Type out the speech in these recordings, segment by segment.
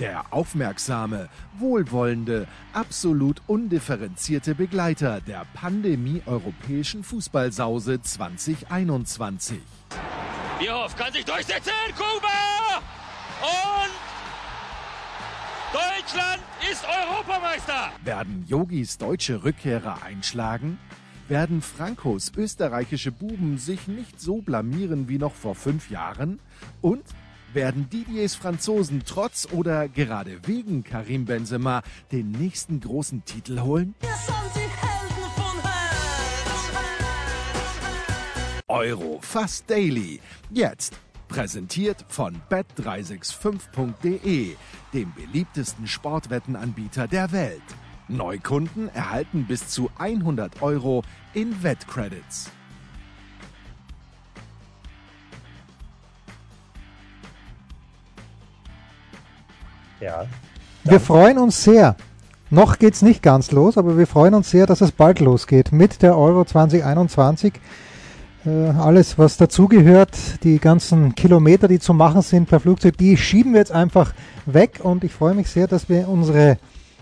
Der aufmerksame, wohlwollende, absolut undifferenzierte Begleiter der Pandemie-europäischen Fußballsause 2021. Bierhoff kann sich durchsetzen, Kuba! Und Deutschland ist Europameister! Werden Yogis deutsche Rückkehrer einschlagen? Werden Frankos österreichische Buben sich nicht so blamieren wie noch vor fünf Jahren? Und werden Didiers Franzosen trotz oder gerade wegen Karim Benzema den nächsten großen Titel holen? Euro fast daily. Jetzt präsentiert von bet365.de, dem beliebtesten Sportwettenanbieter der Welt. Neukunden erhalten bis zu 100 Euro in Wettcredits. Ja. Wir freuen uns sehr. Noch geht es nicht ganz los, aber wir freuen uns sehr, dass es bald losgeht mit der Euro 2021. Äh, alles, was dazugehört, die ganzen Kilometer, die zu machen sind per Flugzeug, die schieben wir jetzt einfach weg und ich freue mich sehr, dass wir unsere,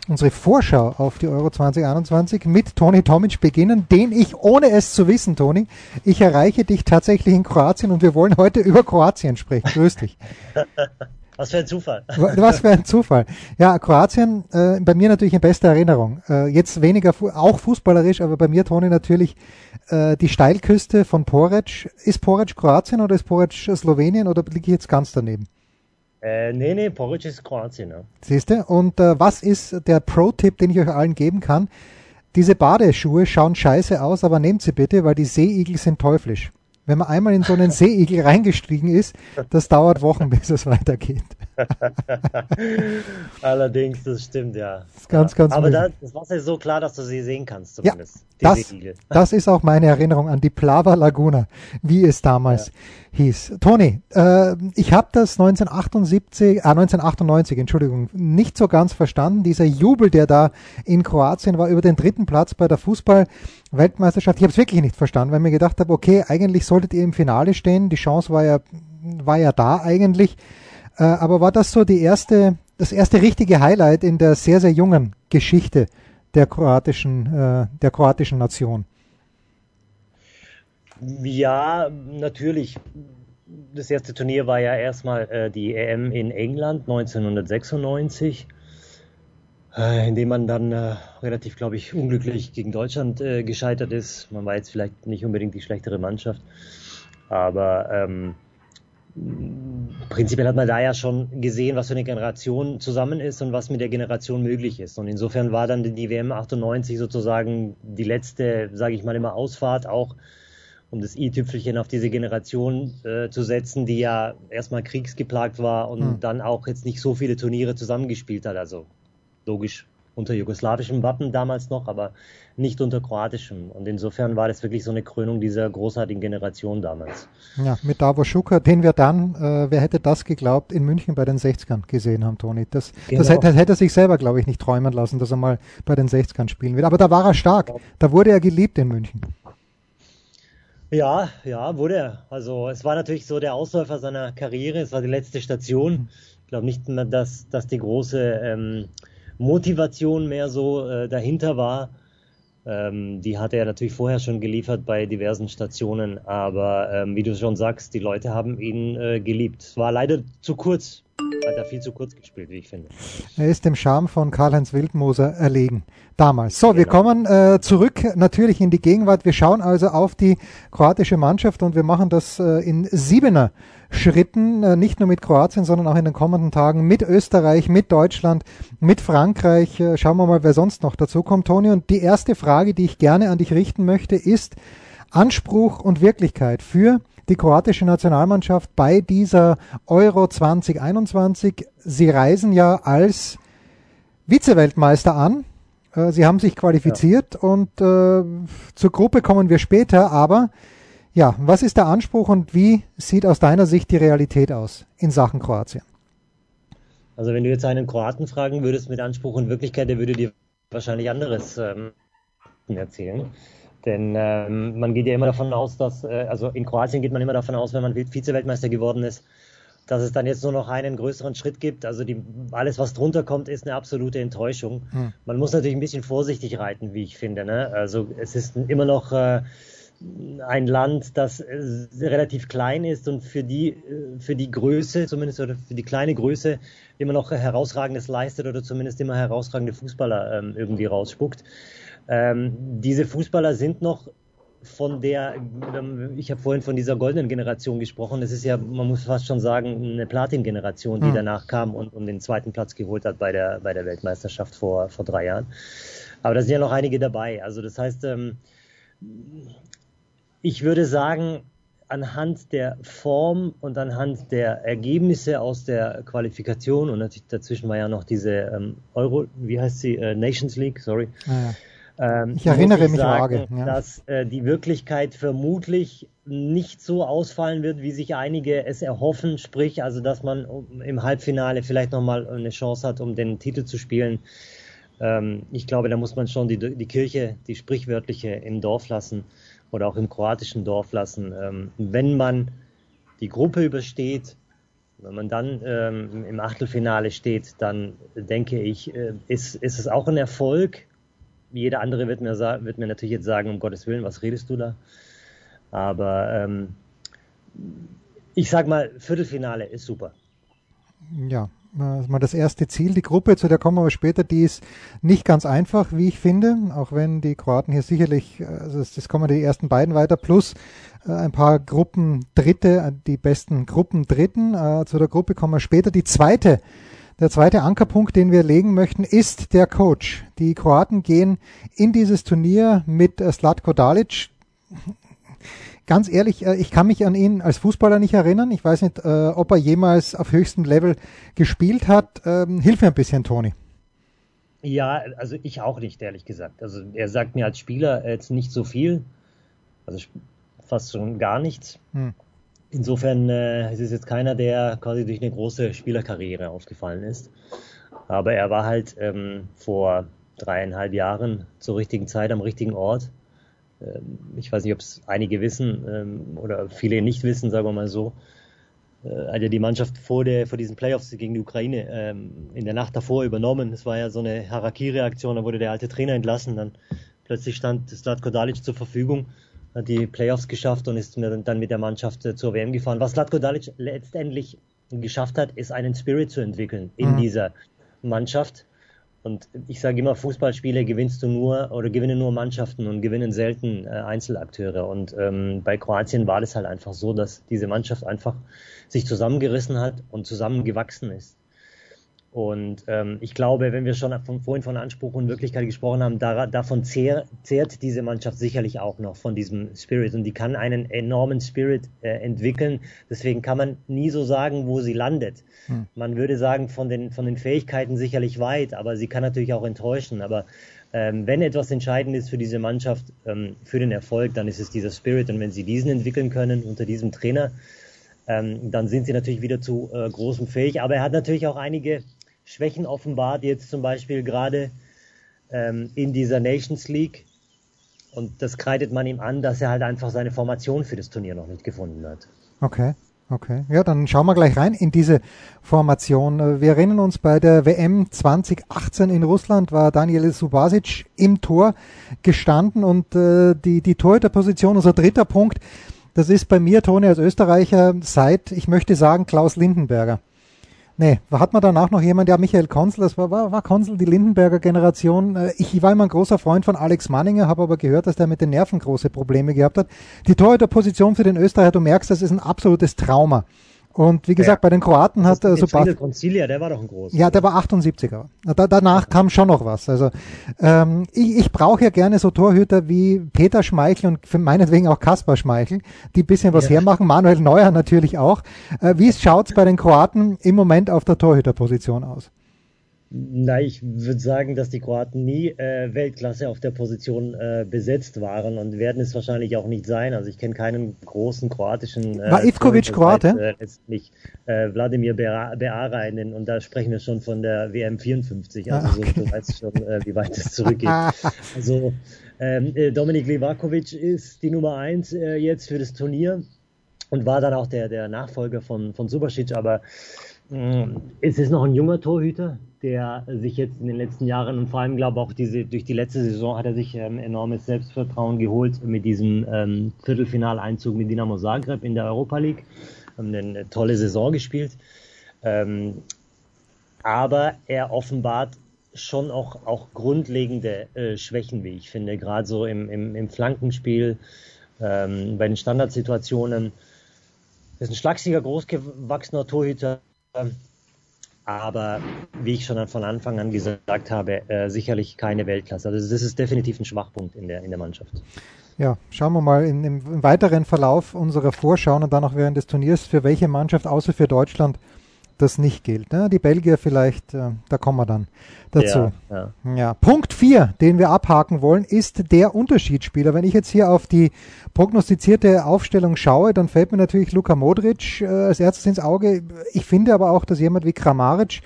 unsere Vorschau auf die Euro 2021 mit Toni Tomic beginnen, den ich, ohne es zu wissen, Toni, ich erreiche dich tatsächlich in Kroatien und wir wollen heute über Kroatien sprechen. Grüß dich. Was für ein Zufall. Was für ein Zufall. Ja, Kroatien, äh, bei mir natürlich in bester Erinnerung. Äh, jetzt weniger, fu auch fußballerisch, aber bei mir, Toni, natürlich äh, die Steilküste von Porec. Ist Porec Kroatien oder ist Porec Slowenien oder liege ich jetzt ganz daneben? Äh, nee, nee, Porridge ist Kroatien. Ja. Siehst du? Und äh, was ist der Pro-Tipp, den ich euch allen geben kann? Diese Badeschuhe schauen scheiße aus, aber nehmt sie bitte, weil die Seeigel sind teuflisch. Wenn man einmal in so einen Seeigel reingestiegen ist, das dauert Wochen, bis es weitergeht. Allerdings, das stimmt, ja. Das ist ganz, ganz Aber da, das Wasser ist so klar, dass du sie sehen kannst, Ja, zumindest. die das, das ist auch meine Erinnerung an die Plava Laguna, wie es damals hieß. Toni, äh, ich habe das 1978, äh, 1998, Entschuldigung, nicht so ganz verstanden. Dieser Jubel, der da in Kroatien war über den dritten Platz bei der Fußball-Weltmeisterschaft. Ich habe es wirklich nicht verstanden, weil mir gedacht habe, okay, eigentlich solltet ihr im Finale stehen. Die Chance war ja, war ja da eigentlich. Äh, aber war das so die erste, das erste richtige Highlight in der sehr, sehr jungen Geschichte der kroatischen, äh, der kroatischen Nation? Ja, natürlich. Das erste Turnier war ja erstmal äh, die EM in England 1996, äh, in dem man dann äh, relativ, glaube ich, unglücklich gegen Deutschland äh, gescheitert ist. Man war jetzt vielleicht nicht unbedingt die schlechtere Mannschaft, aber ähm, prinzipiell hat man da ja schon gesehen, was für eine Generation zusammen ist und was mit der Generation möglich ist. Und insofern war dann die WM 98 sozusagen die letzte, sage ich mal immer, Ausfahrt auch um das i-Tüpfelchen auf diese Generation äh, zu setzen, die ja erstmal kriegsgeplagt war und Hm. dann auch jetzt nicht so viele Turniere zusammengespielt hat. Also logisch unter jugoslawischem Wappen damals noch, aber nicht unter kroatischem. Und insofern war das wirklich so eine Krönung dieser großartigen Generation damals. Ja, mit Davor Schuker, den wir dann, äh, wer hätte das geglaubt, in München bei den 60ern gesehen haben, Toni. Das, das, Genau. hätte, das hätte er sich selber, glaube ich, nicht träumen lassen, dass er mal bei den 60ern spielen wird. Aber da war er stark. Da wurde er geliebt in München. Ja, ja, wurde er. Also es war natürlich so der Ausläufer seiner Karriere, es war die letzte Station. Ich glaube nicht mehr, dass, dass die große ähm, Motivation mehr so äh, dahinter war. Ähm, die hatte er natürlich vorher schon geliefert bei diversen Stationen, aber ähm, wie du schon sagst, die Leute haben ihn äh, geliebt. Es war leider zu kurz, hat er viel zu kurz gespielt, wie ich finde. Er ist dem Charme von Karl-Heinz Wildmoser erlegen. Damals. So, wir Genau. kommen äh, zurück natürlich in die Gegenwart. Wir schauen also auf die kroatische Mannschaft und wir machen das äh, in siebener Schritten, äh, nicht nur mit Kroatien, sondern auch in den kommenden Tagen mit Österreich, mit Deutschland, mit Frankreich. Äh, schauen wir mal, wer sonst noch dazu kommt, Toni. Und die erste Frage, die ich gerne an dich richten möchte, ist Anspruch und Wirklichkeit für die kroatische Nationalmannschaft bei dieser Euro 2021. Sie reisen ja als Vizeweltmeister an Äh, sie haben sich qualifiziert ja. und äh, zur Gruppe kommen wir später, aber ja, was ist der Anspruch und wie sieht aus deiner Sicht die Realität aus in Sachen Kroatien? Also wenn du jetzt einen Kroaten fragen würdest mit Anspruch und Wirklichkeit, der würde dir wahrscheinlich anderes ähm, erzählen. Denn ähm, man geht ja immer davon aus, dass, äh, also in Kroatien geht man immer davon aus, wenn man Vize-Weltmeister geworden ist, dass es dann jetzt nur noch einen größeren Schritt gibt. Also die, alles, was drunter kommt, ist eine absolute Enttäuschung. Hm. Man muss natürlich ein bisschen vorsichtig reiten, wie ich finde. Ne? Also es ist immer noch äh, ein Land, das äh, relativ klein ist und für die, äh, für die Größe, zumindest oder für die kleine Größe, immer noch herausragendes leistet oder zumindest immer herausragende Fußballer ähm, irgendwie rausspuckt. Ähm, diese Fußballer sind noch von der, ähm, ich habe vorhin von dieser goldenen Generation gesprochen. Es ist ja, man muss fast schon sagen, eine Platin-Generation, die mhm. danach kam und, und den zweiten Platz geholt hat bei der, bei der Weltmeisterschaft vor, vor drei Jahren. Aber da sind ja noch einige dabei. Also das heißt, ähm, ich würde sagen, anhand der Form und anhand der Ergebnisse aus der Qualifikation und natürlich dazwischen war ja noch diese ähm, Euro, wie heißt sie, äh, Nations League, sorry. Ah, ähm, ich erinnere ich mich sagen, vage, ja. dass äh, die Wirklichkeit vermutlich nicht so ausfallen wird, wie sich einige es erhoffen, sprich also, dass man im Halbfinale vielleicht nochmal eine Chance hat, um den Titel zu spielen. Ähm, ich glaube, da muss man schon die, die Kirche, die sprichwörtliche, im Dorf lassen oder auch im kroatischen Dorf lassen. Ähm, wenn man die Gruppe übersteht, wenn man dann ähm, im Achtelfinale steht, dann denke ich, äh, ist, ist es auch ein Erfolg. Jeder andere wird mir, wird mir natürlich jetzt sagen, um Gottes Willen, was redest du da? Aber ähm, ich sag mal, Viertelfinale ist super. Ja, mal das erste Ziel. Die Gruppe, zu der kommen wir aber später, die ist nicht ganz einfach, wie ich finde, auch wenn die Kroaten hier sicherlich, also das kommen die ersten beiden weiter, plus äh, ein paar Gruppen Dritte, die besten Gruppen Dritten. Äh, zu der Gruppe kommen wir später. Die zweite, der zweite Ankerpunkt, den wir legen möchten, ist der Coach. Die Kroaten gehen in dieses Turnier mit Slatko Dalic ganz ehrlich, äh, ich kann mich an ihn als Fußballer nicht erinnern. Ich weiß nicht, äh, ob er jemals auf höchstem Level gespielt hat. Ähm, hilf mir ein bisschen, Toni. Ja, also ich auch nicht, ehrlich gesagt. Also er sagt mir als Spieler jetzt nicht so viel. Also fast schon gar nichts. Hm. Insofern äh, es ist jetzt keiner, der quasi durch eine große Spielerkarriere aufgefallen ist. Aber er war halt ähm, vor dreieinhalb Jahren zur richtigen Zeit am richtigen Ort ähm, ich weiß nicht, ob es einige wissen ähm, oder viele nicht wissen, sagen wir mal so, äh, hat ja die Mannschaft vor, der, vor diesen Playoffs gegen die Ukraine ähm, in der Nacht davor übernommen. Es war ja so eine Harakiri-Aktion, da wurde der alte Trainer entlassen, dann plötzlich stand Slatko Dalic zur Verfügung, hat die Playoffs geschafft und ist dann mit der Mannschaft äh, zur WM gefahren. Was Slatko Dalic letztendlich geschafft hat, ist einen Spirit zu entwickeln in mhm. dieser Mannschaft und ich sage immer, Fußballspiele gewinnst du nur oder gewinnen nur Mannschaften und gewinnen selten äh, Einzelakteure. Und ähm, bei Kroatien war das halt einfach so, dass diese Mannschaft einfach sich zusammengerissen hat und zusammengewachsen ist. Und ähm, ich glaube, wenn wir schon von, vorhin von Anspruch und Wirklichkeit gesprochen haben, da, davon zehr, zehrt diese Mannschaft sicherlich auch noch von diesem Spirit. Und die kann einen enormen Spirit äh, entwickeln. Deswegen kann man nie so sagen, wo sie landet. Hm. Man würde sagen, von den, von den Fähigkeiten sicherlich weit, aber sie kann natürlich auch enttäuschen. Aber ähm, wenn etwas entscheidend ist für diese Mannschaft, ähm, für den Erfolg, dann ist es dieser Spirit. Und wenn sie diesen entwickeln können unter diesem Trainer, ähm, dann sind sie natürlich wieder zu äh, großem fähig. Aber er hat natürlich auch einige Schwächen offenbart, jetzt zum Beispiel gerade ähm, in dieser Nations League. Und das kreidet man ihm an, dass er halt einfach seine Formation für das Turnier noch nicht gefunden hat. Okay. Okay, ja, dann schauen wir gleich rein in diese Formation. Wir erinnern uns, bei der WM 2018 in Russland war Daniel Subasic im Tor gestanden und äh, die, die Torhüterposition, unser dritter Punkt, das ist bei mir, Toni, als Österreicher, seit, ich möchte sagen, Klaus Lindenberger. Nee, hat man danach noch jemand, ja, Michael Konzel, das war, war, war Konzel, die Lindenberger Generation. Äh, ich war immer ein großer Freund von Alex Manninger, habe aber gehört, dass der mit den Nerven große Probleme gehabt hat. Die Torhüterposition für den Österreicher, du merkst, das ist ein absolutes Trauma. Und wie gesagt, ja. bei den Kroaten hat er so also Concilia, der war doch ein großer. Ja, der war 78er. Da, danach kam schon noch was. Also ähm, ich, ich brauche ja gerne so Torhüter wie Peter Schmeichel und für meinetwegen auch Kaspar Schmeichel, die bisschen was ja. hermachen. Manuel Neuer natürlich auch. Äh, wie schaut's bei den Kroaten im Moment auf der Torhüterposition aus? Na, ich würde sagen, dass die Kroaten nie äh, Weltklasse auf der Position äh, besetzt waren und werden es wahrscheinlich auch nicht sein. Also ich kenne keinen großen kroatischen. Äh, War Ivkovic Kroate? Äh, letztlich äh, Wladimir Beara in den, und da sprechen wir schon von der WM 54. Also ah, okay. so, du weißt schon, äh, wie weit es zurückgeht. also ähm, äh, Dominik Livakovic ist die Nummer eins äh, jetzt für das Turnier und war dann auch der, der Nachfolger von, von Subasic, aber es ist noch ein junger Torhüter, der sich jetzt in den letzten Jahren und vor allem, glaube auch diese, durch die letzte Saison hat er sich ähm, enormes Selbstvertrauen geholt mit diesem ähm, Viertelfinaleinzug mit Dinamo Zagreb in der Europa League. Haben eine tolle Saison gespielt. Ähm, aber er offenbart schon auch, auch grundlegende äh, Schwächen, wie ich finde, gerade so im, im, im Flankenspiel, ähm, bei den Standardsituationen. Er ist ein schlagsiger, großgewachsener Torhüter, aber wie ich schon von Anfang an gesagt habe, äh, sicherlich keine Weltklasse. Also das ist definitiv ein Schwachpunkt in der, in der Mannschaft. Ja, schauen wir mal in, im weiteren Verlauf unserer Vorschauen und dann auch während des Turniers, für welche Mannschaft außer für Deutschland das nicht gilt. Ne? Die Belgier vielleicht, äh, da kommen wir dann dazu. Ja, ja. ja. Punkt 4, den wir abhaken wollen, ist der Unterschiedsspieler. Wenn ich jetzt hier auf die prognostizierte Aufstellung schaue, dann fällt mir natürlich Luka Modric äh, als erstes ins Auge. Ich finde aber auch, dass jemand wie Kramaric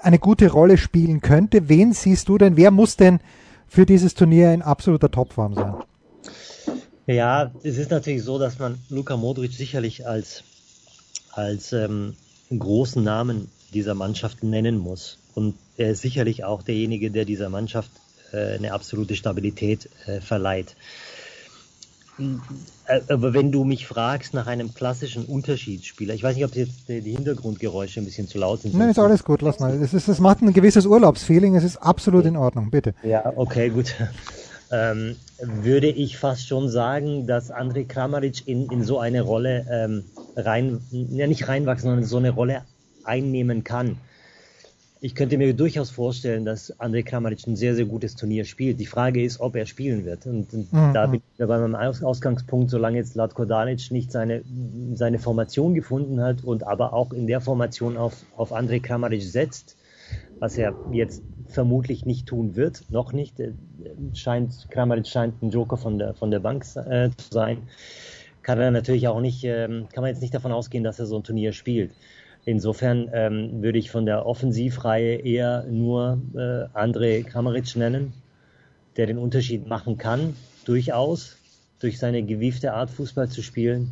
eine gute Rolle spielen könnte. Wen siehst du denn? Wer muss denn für dieses Turnier in absoluter Topform sein? Ja, es ist natürlich so, dass man Luka Modric sicherlich als, als ähm, großen Namen dieser Mannschaft nennen muss. Und er ist sicherlich auch derjenige, der dieser Mannschaft äh, eine absolute Stabilität äh, verleiht. Äh, aber wenn du mich fragst nach einem klassischen Unterschiedsspieler, ich weiß nicht, ob jetzt die Hintergrundgeräusche ein bisschen zu laut sind. Nein, ist alles gut, lass mal. Es, ist, es macht ein gewisses Urlaubsfeeling, es ist absolut in Ordnung, bitte. Ja, okay, gut. Ähm, würde ich fast schon sagen, dass André Kramaric in, in so eine Rolle ähm, rein, ja nicht reinwachsen, sondern so eine Rolle einnehmen kann. Ich könnte mir durchaus vorstellen, dass André Kramaric ein sehr, sehr gutes Turnier spielt. Die Frage ist, ob er spielen wird. Und, und mhm. da bin ich bei meinem Ausgangspunkt, solange jetzt Latko Dalic nicht seine, seine Formation gefunden hat und aber auch in der Formation auf, auf André Kramaric setzt, was er jetzt vermutlich nicht tun wird, noch nicht. Scheint, Kramaric scheint ein Joker von der, von der Bank äh, zu sein kann er natürlich auch nicht, ähm, kann man jetzt nicht davon ausgehen, dass er so ein Turnier spielt. Insofern ähm, würde ich von der Offensivreihe eher nur äh, André Kramaric nennen, der den Unterschied machen kann, durchaus, durch seine gewiefte Art Fußball zu spielen,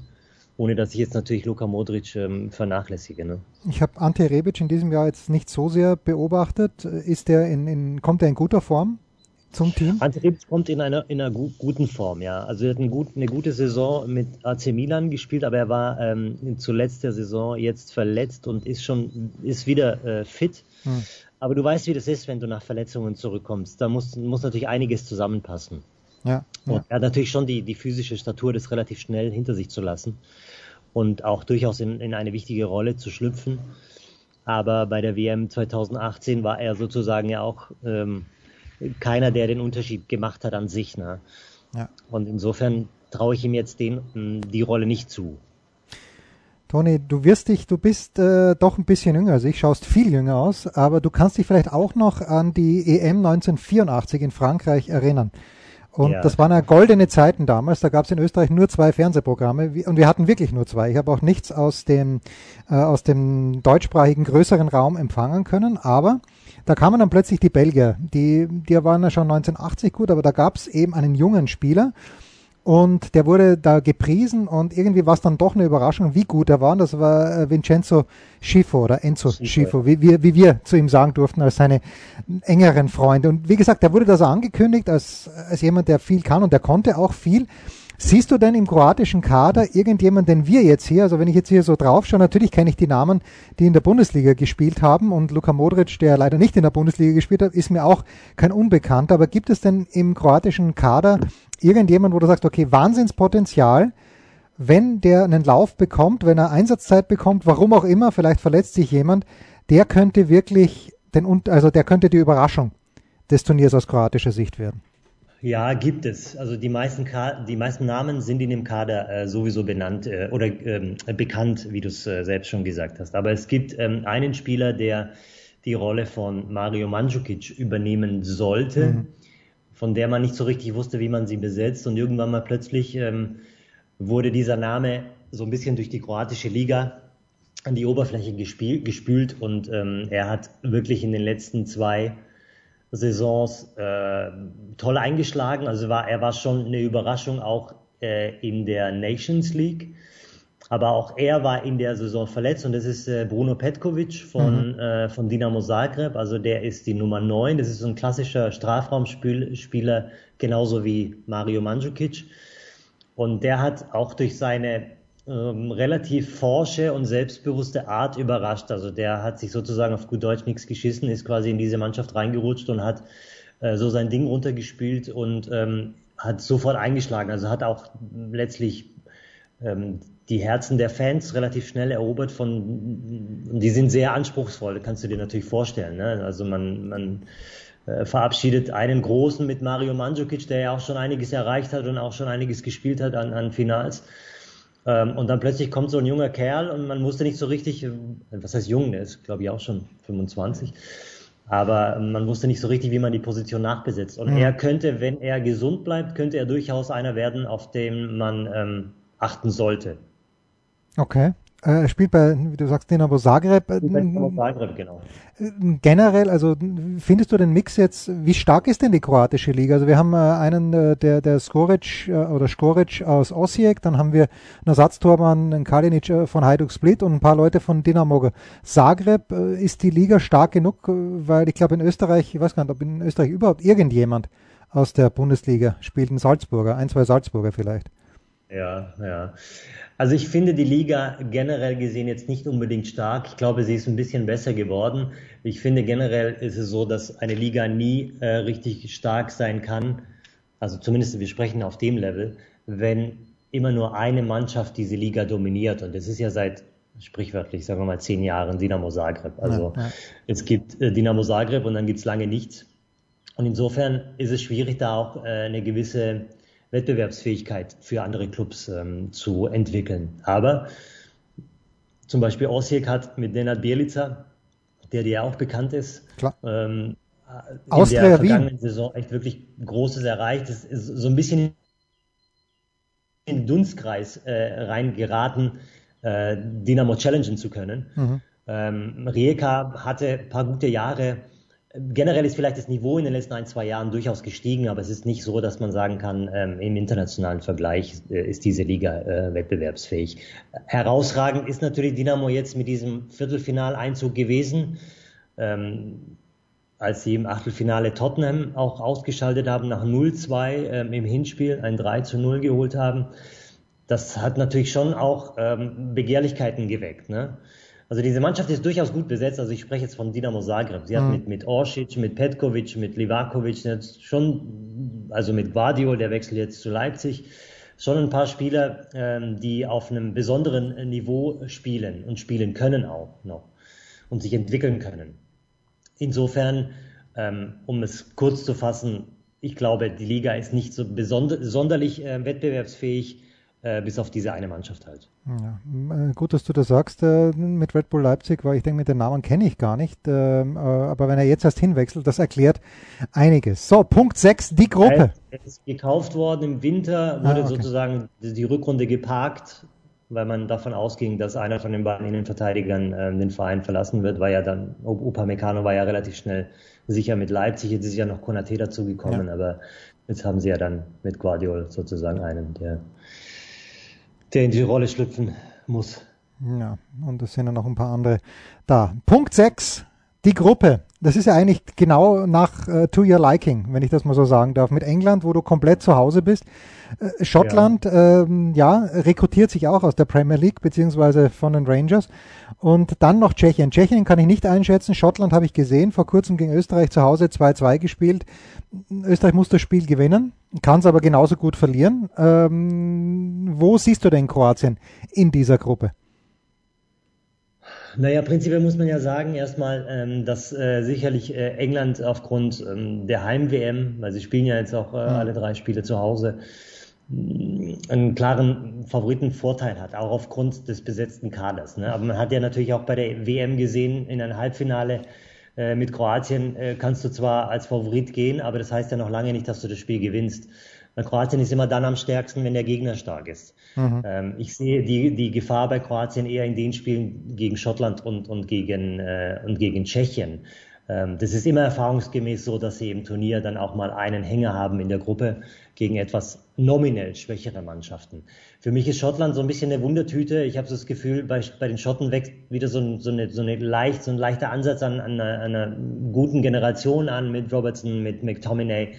ohne dass ich jetzt natürlich Luka Modric ähm, vernachlässige. Ne? Ich habe Ante Rebic in diesem Jahr jetzt nicht so sehr beobachtet. Ist der in, in, kommt er in guter Form? Zum Team? Ante Rebic kommt in einer, in einer gu guten Form, ja. Also er hat eine, gut, eine gute Saison mit AC Milan gespielt, aber er war ähm, zuletzt der Saison jetzt verletzt und ist schon ist wieder äh, fit. Hm. Aber du weißt, wie das ist, wenn du nach Verletzungen zurückkommst. Da muss, muss natürlich einiges zusammenpassen. Ja, ja. Und er hat natürlich schon die, die physische Statur, das relativ schnell hinter sich zu lassen und auch durchaus in, in eine wichtige Rolle zu schlüpfen. Aber bei der WM 2018 war er sozusagen ja auch ähm, keiner, der den Unterschied gemacht hat an sich. Ne? Ja. Und insofern traue ich ihm jetzt den, die Rolle nicht zu. Toni, du wirst dich, du bist äh, doch ein bisschen jünger als ich, schaust viel jünger aus, aber du kannst dich vielleicht auch noch an die EM 1984 in Frankreich erinnern. Und ja. das waren ja goldene Zeiten damals. Da gab es in Österreich nur zwei Fernsehprogramme und wir hatten wirklich nur zwei. Ich habe auch nichts aus dem, äh, aus dem deutschsprachigen größeren Raum empfangen können, aber da kamen dann plötzlich die Belgier, die, die waren ja schon 1980 gut, aber da gab es eben einen jungen Spieler und der wurde da gepriesen und irgendwie war es dann doch eine Überraschung, wie gut er war. Und das war äh, Vincenzo Schifo oder Enzo Schifo, wie, wie, wie wir zu ihm sagen durften, als seine engeren Freunde. Und wie gesagt, der wurde da so angekündigt als, als jemand, der viel kann und der konnte auch viel. Siehst du denn im kroatischen Kader irgendjemand, den wir jetzt hier, also wenn ich jetzt hier so drauf schaue, natürlich kenne ich die Namen, die in der Bundesliga gespielt haben und Luka Modric, der leider nicht in der Bundesliga gespielt hat, ist mir auch kein Unbekannter, aber gibt es denn im kroatischen Kader irgendjemand, wo du sagst, okay, Wahnsinnspotenzial, wenn der einen Lauf bekommt, wenn er Einsatzzeit bekommt, warum auch immer, vielleicht verletzt sich jemand, der könnte wirklich den, also der könnte die Überraschung des Turniers aus kroatischer Sicht werden. Ja, gibt es. Also die meisten, die meisten Namen sind in dem Kader äh, sowieso benannt äh, oder ähm, bekannt, wie du es äh, selbst schon gesagt hast. Aber es gibt ähm, einen Spieler, der, die Rolle von Mario Mandzukic übernehmen sollte, mhm. von der man nicht so richtig wusste, wie man sie besetzt. Und irgendwann mal plötzlich ähm, wurde dieser Name so ein bisschen durch die kroatische Liga an die Oberfläche gespielt, gespült und ähm, er hat wirklich in den letzten zwei Saisons äh, toll eingeschlagen. Also war, er war schon eine Überraschung auch äh, in der Nations League. Aber auch er war in der Saison verletzt und das ist äh, Bruno Petkovic von, mhm. äh, von Dinamo Zagreb. Also der ist die Nummer 9. Das ist so ein klassischer Strafraumspieler, genauso wie Mario Mandzukic. Und der hat auch durch seine ähm, relativ forsche und selbstbewusste Art überrascht. Also der hat sich sozusagen auf gut Deutsch nichts geschissen, ist quasi in diese Mannschaft reingerutscht und hat äh, so sein Ding runtergespielt und ähm, hat sofort eingeschlagen. Also hat auch letztlich ähm, die Herzen der Fans relativ schnell erobert von, die sind sehr anspruchsvoll, kannst du dir natürlich vorstellen. Ne? Also man, man äh, verabschiedet einen Großen mit Mario Mandzukic, der ja auch schon einiges erreicht hat und auch schon einiges gespielt hat an, an Finals. Ähm, und dann plötzlich kommt so ein junger Kerl und man wusste nicht so richtig, äh, was heißt jung, der ist glaube ich auch schon 25. Aber man wusste nicht so richtig, wie man die Position nachbesetzt. Und mhm. er könnte, wenn er gesund bleibt, könnte er durchaus einer werden, auf den man ähm, achten sollte. Okay. Äh, er spielt bei, wie du sagst, Dinamo Zagreb. Dinamo Zagreb, genau. Äh, generell, also findest du den Mix jetzt, wie stark ist denn die kroatische Liga? Also wir haben äh, einen, der, der Skoric oder Skoric aus Osijek, dann haben wir einen Ersatztormann, einen Kalinic von Hajduk Split und ein paar Leute von Dinamo Zagreb. Ist die Liga stark genug? Weil ich glaube in Österreich, ich weiß gar nicht, ob in Österreich überhaupt irgendjemand aus der Bundesliga spielt, ein Salzburger, ein, zwei Salzburger vielleicht. Ja, ja. Also ich finde die Liga generell gesehen jetzt nicht unbedingt stark. Ich glaube, sie ist ein bisschen besser geworden. Ich finde generell ist es so, dass eine Liga nie äh, richtig stark sein kann. Also zumindest wir sprechen auf dem Level, wenn immer nur eine Mannschaft diese Liga dominiert. Und das ist ja seit sprichwörtlich, sagen wir mal, zehn Jahren Dynamo Zagreb. Also ja, ja. es gibt äh, Dynamo Zagreb und dann gibt es lange nichts. Und insofern ist es schwierig, da auch äh, eine gewisse Wettbewerbsfähigkeit für andere Clubs ähm, zu entwickeln. Aber zum Beispiel Osijek hat mit Nenad Bielica, der dir auch bekannt ist, ähm, in Austria der vergangenen Wien. Saison echt wirklich Großes erreicht. Es ist so ein bisschen in den Dunstkreis äh, reingeraten, äh, Dynamo challengen zu können. Mhm. Ähm, Rijeka hatte ein paar gute Jahre Generell ist vielleicht das Niveau in den letzten ein, zwei Jahren durchaus gestiegen, aber es ist nicht so, dass man sagen kann, ähm, im internationalen Vergleich äh, ist diese Liga äh, wettbewerbsfähig. Herausragend ist natürlich Dynamo jetzt mit diesem Viertelfinaleinzug gewesen, ähm, als sie im Achtelfinale Tottenham auch ausgeschaltet haben, nach 0-2 ähm, im Hinspiel ein 3 zu 0 geholt haben. Das hat natürlich schon auch ähm, Begehrlichkeiten geweckt. Ne? Also diese Mannschaft ist durchaus gut besetzt. Also ich spreche jetzt von Dinamo Zagreb. Sie mhm. hat mit, mit Orsic, mit Petkovic, mit Livakovic jetzt schon, also mit Guardiol, der wechselt jetzt zu Leipzig, schon ein paar Spieler, ähm, die auf einem besonderen Niveau spielen und spielen können auch noch und sich entwickeln können. Insofern, ähm, um es kurz zu fassen, ich glaube, die Liga ist nicht so besonder, sonderlich äh, wettbewerbsfähig äh, bis auf diese eine Mannschaft halt. Ja, äh, gut, dass du das sagst äh, mit Red Bull Leipzig, weil ich denke, mit den Namen kenne ich gar nicht. Ähm, äh, aber wenn er jetzt erst hinwechselt, das erklärt einiges. So, Punkt 6, die Gruppe. Er ist gekauft worden im Winter, wurde ah, okay. sozusagen die Rückrunde geparkt, weil man davon ausging, dass einer von den beiden Innenverteidigern äh, den Verein verlassen wird, weil ja dann Upamecano war ja relativ schnell sicher mit Leipzig. Jetzt ist ja noch Konate dazugekommen, ja. aber jetzt haben sie ja dann mit Guardiol sozusagen einen, der der in die Rolle schlüpfen muss. Ja, und es sind ja noch ein paar andere da. Punkt 6, die Gruppe. Das ist ja eigentlich genau nach uh, To Your Liking, wenn ich das mal so sagen darf. Mit England, wo du komplett zu Hause bist. Äh, Schottland, ja. Ähm, ja, rekrutiert sich auch aus der Premier League beziehungsweise von den Rangers. Und dann noch Tschechien. Tschechien kann ich nicht einschätzen. Schottland habe ich gesehen, vor kurzem gegen Österreich zu Hause 2-2 gespielt. Österreich muss das Spiel gewinnen, kann es aber genauso gut verlieren. Ähm, wo siehst du denn Kroatien in dieser Gruppe? Naja, prinzipiell muss man ja sagen, erstmal, ähm, dass äh, sicherlich äh, England aufgrund ähm, der Heim-WM, weil sie spielen ja jetzt auch äh, alle drei Spiele zu Hause, einen klaren Favoritenvorteil hat, auch aufgrund des besetzten Kaders. Ne? Aber man hat ja natürlich auch bei der WM gesehen, in einem Halbfinale Äh, mit Kroatien äh, kannst du zwar als Favorit gehen, aber das heißt ja noch lange nicht, dass du das Spiel gewinnst. Kroatien ist immer dann am stärksten, wenn der Gegner stark ist. Mhm. Ähm, ich sehe die, die Gefahr bei Kroatien eher in den Spielen gegen Schottland und, und, gegen, äh, und gegen Tschechien. Ähm, das ist immer erfahrungsgemäß so, dass sie im Turnier dann auch mal einen Hänger haben in der Gruppe gegen etwas nominell schwächere Mannschaften. Für mich ist Schottland so ein bisschen eine Wundertüte. Ich habe so das Gefühl, bei, bei den Schotten wächst wieder so ein, so eine, so eine leicht, so ein leichter Ansatz an, an, einer, einer guten Generation an mit Robertson, mit McTominay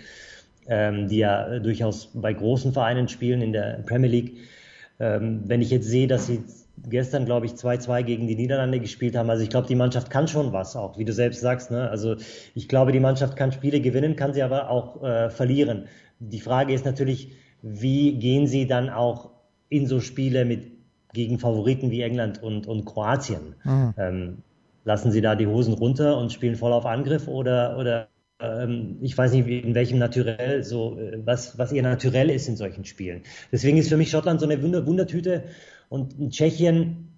ähm, die ja durchaus bei großen Vereinen spielen in der Premier League. Ähm, wenn ich jetzt sehe, dass sie gestern, glaube ich, 2-2 gegen die Niederlande gespielt haben. Also ich glaube, die Mannschaft kann schon was auch, wie du selbst sagst. Ne? Also ich glaube, die Mannschaft kann Spiele gewinnen, kann sie aber auch äh, verlieren. Die Frage ist natürlich, wie gehen sie dann auch in so Spiele mit gegen Favoriten wie England und, und Kroatien? Mhm. Ähm, lassen sie da die Hosen runter und spielen voll auf Angriff oder, oder ich weiß nicht, in welchem Naturell, so, äh, was, was ihr Naturell ist in solchen Spielen. Deswegen ist für mich Schottland so eine Wunder Wundertüte und Tschechien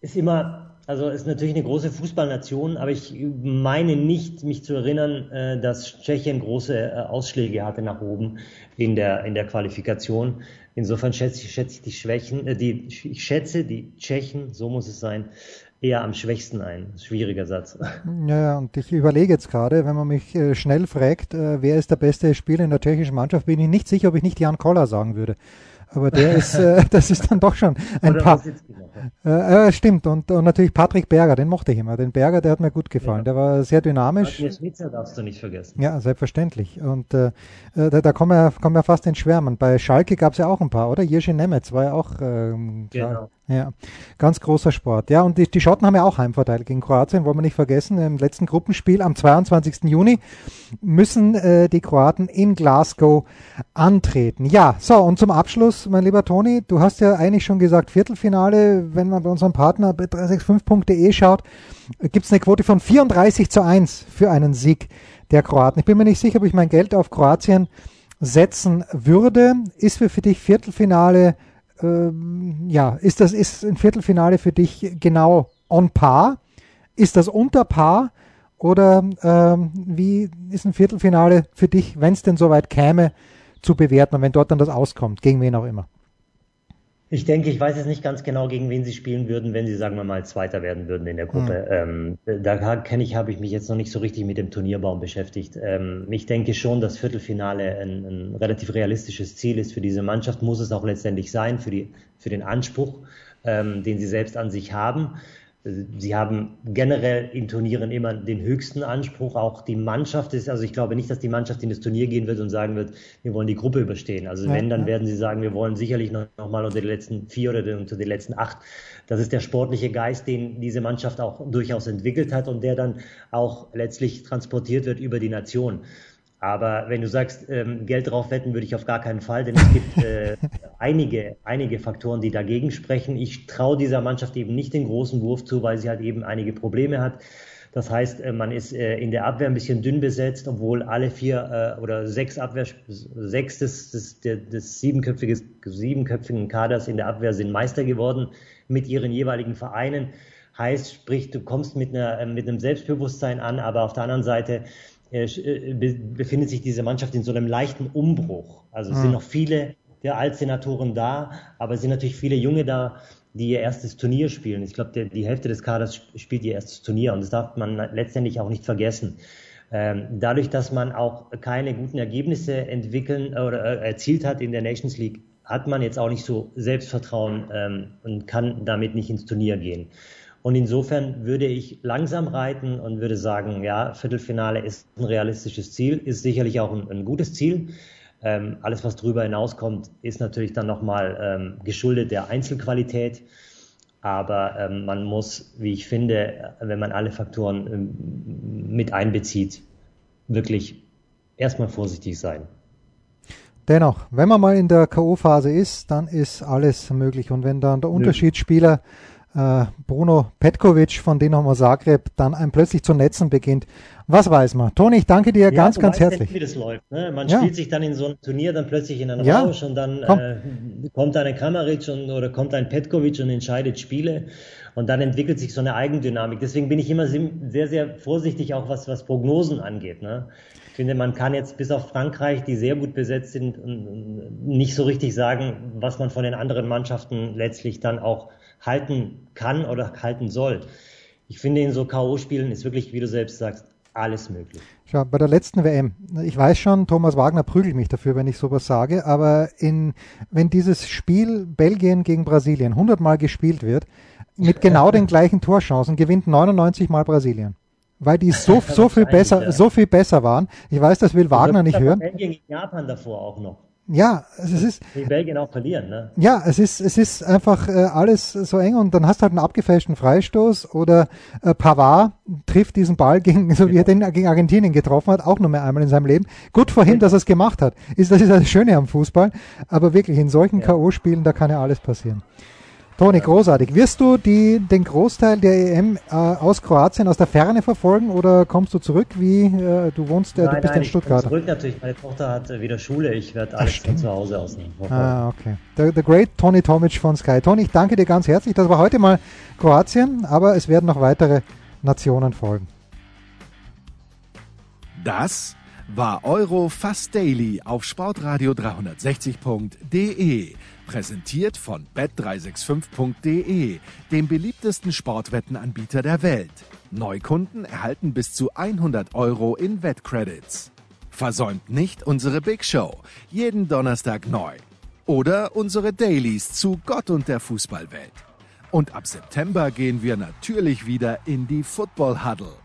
ist immer, also ist natürlich eine große Fußballnation, aber ich meine nicht, mich zu erinnern, äh, dass Tschechien große äh, Ausschläge hatte nach oben in der, in der Qualifikation. Insofern schätze ich, schätze ich die Schwächen, die, ich schätze die Tschechen, so muss es sein, eher am schwächsten ein. Schwieriger Satz. Ja, und ich überlege jetzt gerade, wenn man mich äh, schnell fragt, äh, wer ist der beste Spieler in der tschechischen Mannschaft, bin ich nicht sicher, ob ich nicht Jan Koller sagen würde. Aber der ist, äh, das ist dann doch schon ein paar. Äh, äh, stimmt, und, und natürlich Patrick Berger, den mochte ich immer. Den Berger, der hat mir gut gefallen. Ja. Der war sehr dynamisch. Matthias Schmitzer darfst du nicht vergessen. Ja, selbstverständlich. Und äh, da, da kommen, wir, kommen wir fast ins Schwärmen. Bei Schalke gab es ja auch ein paar, oder? Jerzy Nemetz war ja auch ähm, genau. Ja, ganz großer Sport. Ja, und die, die Schotten haben ja auch Heimvorteil gegen Kroatien, wollen wir nicht vergessen. Im letzten Gruppenspiel am 22. Juni müssen äh, die Kroaten in Glasgow antreten. Ja, so, und zum Abschluss, mein lieber Toni, du hast ja eigentlich schon gesagt, Viertelfinale, wenn man bei unserem Partner bei 365.de schaut, gibt es eine Quote von 34 zu 1 für einen Sieg der Kroaten. Ich bin mir nicht sicher, ob ich mein Geld auf Kroatien setzen würde. Ist für dich Viertelfinale ähm, ja, ist das ist ein Viertelfinale für dich genau on par? Ist das unter par? Oder ähm, wie ist ein Viertelfinale für dich, wenn es denn soweit käme, zu bewerten und wenn dort dann das auskommt, gegen wen auch immer? Ich denke, ich weiß jetzt nicht ganz genau, gegen wen sie spielen würden, wenn sie, sagen wir mal, Zweiter werden würden in der Gruppe. Mhm. Ähm, da kenne ich, habe ich mich jetzt noch nicht so richtig mit dem Turnierbaum beschäftigt. Ähm, ich denke schon, dass Viertelfinale ein, ein, relativ realistisches Ziel ist für diese Mannschaft, muss es auch letztendlich sein, für, die, für den Anspruch, ähm, den sie selbst an sich haben. Sie haben generell in Turnieren immer den höchsten Anspruch. Auch die Mannschaft ist, also ich glaube nicht, dass die Mannschaft in das Turnier gehen wird und sagen wird, wir wollen die Gruppe überstehen. Also wenn, dann werden sie sagen, wir wollen sicherlich noch, noch mal unter die letzten vier oder unter die letzten acht. Das ist der sportliche Geist, den diese Mannschaft auch durchaus entwickelt hat und der dann auch letztlich transportiert wird über die Nation. Aber wenn du sagst, ähm, Geld drauf wetten, würde ich auf gar keinen Fall, denn es gibt äh, einige, einige Faktoren, die dagegen sprechen. Ich traue dieser Mannschaft eben nicht den großen Wurf zu, weil sie halt eben einige Probleme hat. Das heißt, äh, man ist äh, in der Abwehr ein bisschen dünn besetzt, obwohl alle vier äh, oder sechs Abwehr, sechs des, des, des siebenköpfigen Kaders in der Abwehr sind Meister geworden mit ihren jeweiligen Vereinen. Heißt, sprich, du kommst mit, einer, mit einem Selbstbewusstsein an, aber auf der anderen Seite befindet sich diese Mannschaft in so einem leichten Umbruch. Also es sind hm. noch viele der Altsenatoren da, aber es sind natürlich viele Junge da, die ihr erstes Turnier spielen. Ich glaube, die Hälfte des Kaders spielt ihr erstes Turnier und das darf man letztendlich auch nicht vergessen. Ähm, dadurch, dass man auch keine guten Ergebnisse entwickeln oder äh, erzielt hat in der Nations League, hat man jetzt auch nicht so Selbstvertrauen ähm, und kann damit nicht ins Turnier gehen. Und insofern würde ich langsam reiten und würde sagen, ja, Viertelfinale ist ein realistisches Ziel, ist sicherlich auch ein, ein gutes Ziel. Ähm, alles, was darüber hinauskommt, ist natürlich dann nochmal ähm, geschuldet der Einzelqualität. Aber ähm, man muss, wie ich finde, wenn man alle Faktoren ähm, mit einbezieht, wirklich erstmal vorsichtig sein. Dennoch, wenn man mal in der K.O.-Phase ist, dann ist alles möglich. Und wenn dann der Unterschiedsspieler äh, Bruno Petkovic von Dinamo Zagreb dann ein plötzlich zu netzen beginnt. Was weiß man? Toni, ich danke dir ja, ganz, ganz herzlich. Nicht, wie das läuft. Ne? Man ja. spielt sich dann in so einem Turnier dann plötzlich in einen ja. Rausch und dann äh, kommt ein Kamaric und, oder kommt ein Petkovic und entscheidet Spiele und dann entwickelt sich so eine Eigendynamik. Deswegen bin ich immer sehr, sehr vorsichtig, auch was, was Prognosen angeht. Ne? Ich finde, man kann jetzt bis auf Frankreich, die sehr gut besetzt sind, nicht so richtig sagen, was man von den anderen Mannschaften letztlich dann auch halten kann oder halten soll. Ich finde, in so K.O.-Spielen ist wirklich, wie du selbst sagst, alles möglich. Schau, bei der letzten WM, ich weiß schon, Thomas Wagner prügelt mich dafür, wenn ich sowas sage, aber in, wenn dieses Spiel Belgien gegen Brasilien hundertmal gespielt wird, mit genau den gleichen Torchancen, gewinnt 99 Mal Brasilien. Weil die so, so viel besser, so viel besser waren. Ich weiß, das will Wagner nicht hören. Belgien gegen Japan davor auch noch. Ja, es ist. Die Belgien auch verlieren, ne? Ja, es ist, es ist einfach äh, alles so eng und dann hast du halt einen abgefälschten Freistoß oder äh, Pavard trifft diesen Ball gegen, so wie er den gegen Argentinien getroffen hat, auch nur mehr einmal in seinem Leben. Gut vor ihm, dass er es gemacht hat. Ist, das ist das Schöne am Fußball. Aber wirklich, in solchen ja. K.O.-Spielen, da kann ja alles passieren. Toni, großartig. Wirst du die, den Großteil der EM äh, aus Kroatien aus der Ferne verfolgen oder kommst du zurück? Wie äh, du wohnst, äh, nein, du bist nein, in Stuttgart. Ich zurück natürlich. Meine Tochter hat äh, wieder Schule. Ich werde alles von zu Hause aus Ah, okay. The, the Great Tony Tomic von Sky. Toni, ich danke dir ganz herzlich. Das war heute mal Kroatien, aber es werden noch weitere Nationen folgen. Das war Euro Fast Daily auf Sportradio 360.de. Präsentiert von bet365.de, dem beliebtesten Sportwettenanbieter der Welt. Neukunden erhalten bis zu 100 Euro in Wettcredits. Versäumt nicht unsere Big Show, jeden Donnerstag neu. Oder unsere Dailies zu Gott und der Fußballwelt. Und ab September gehen wir natürlich wieder in die Football Huddle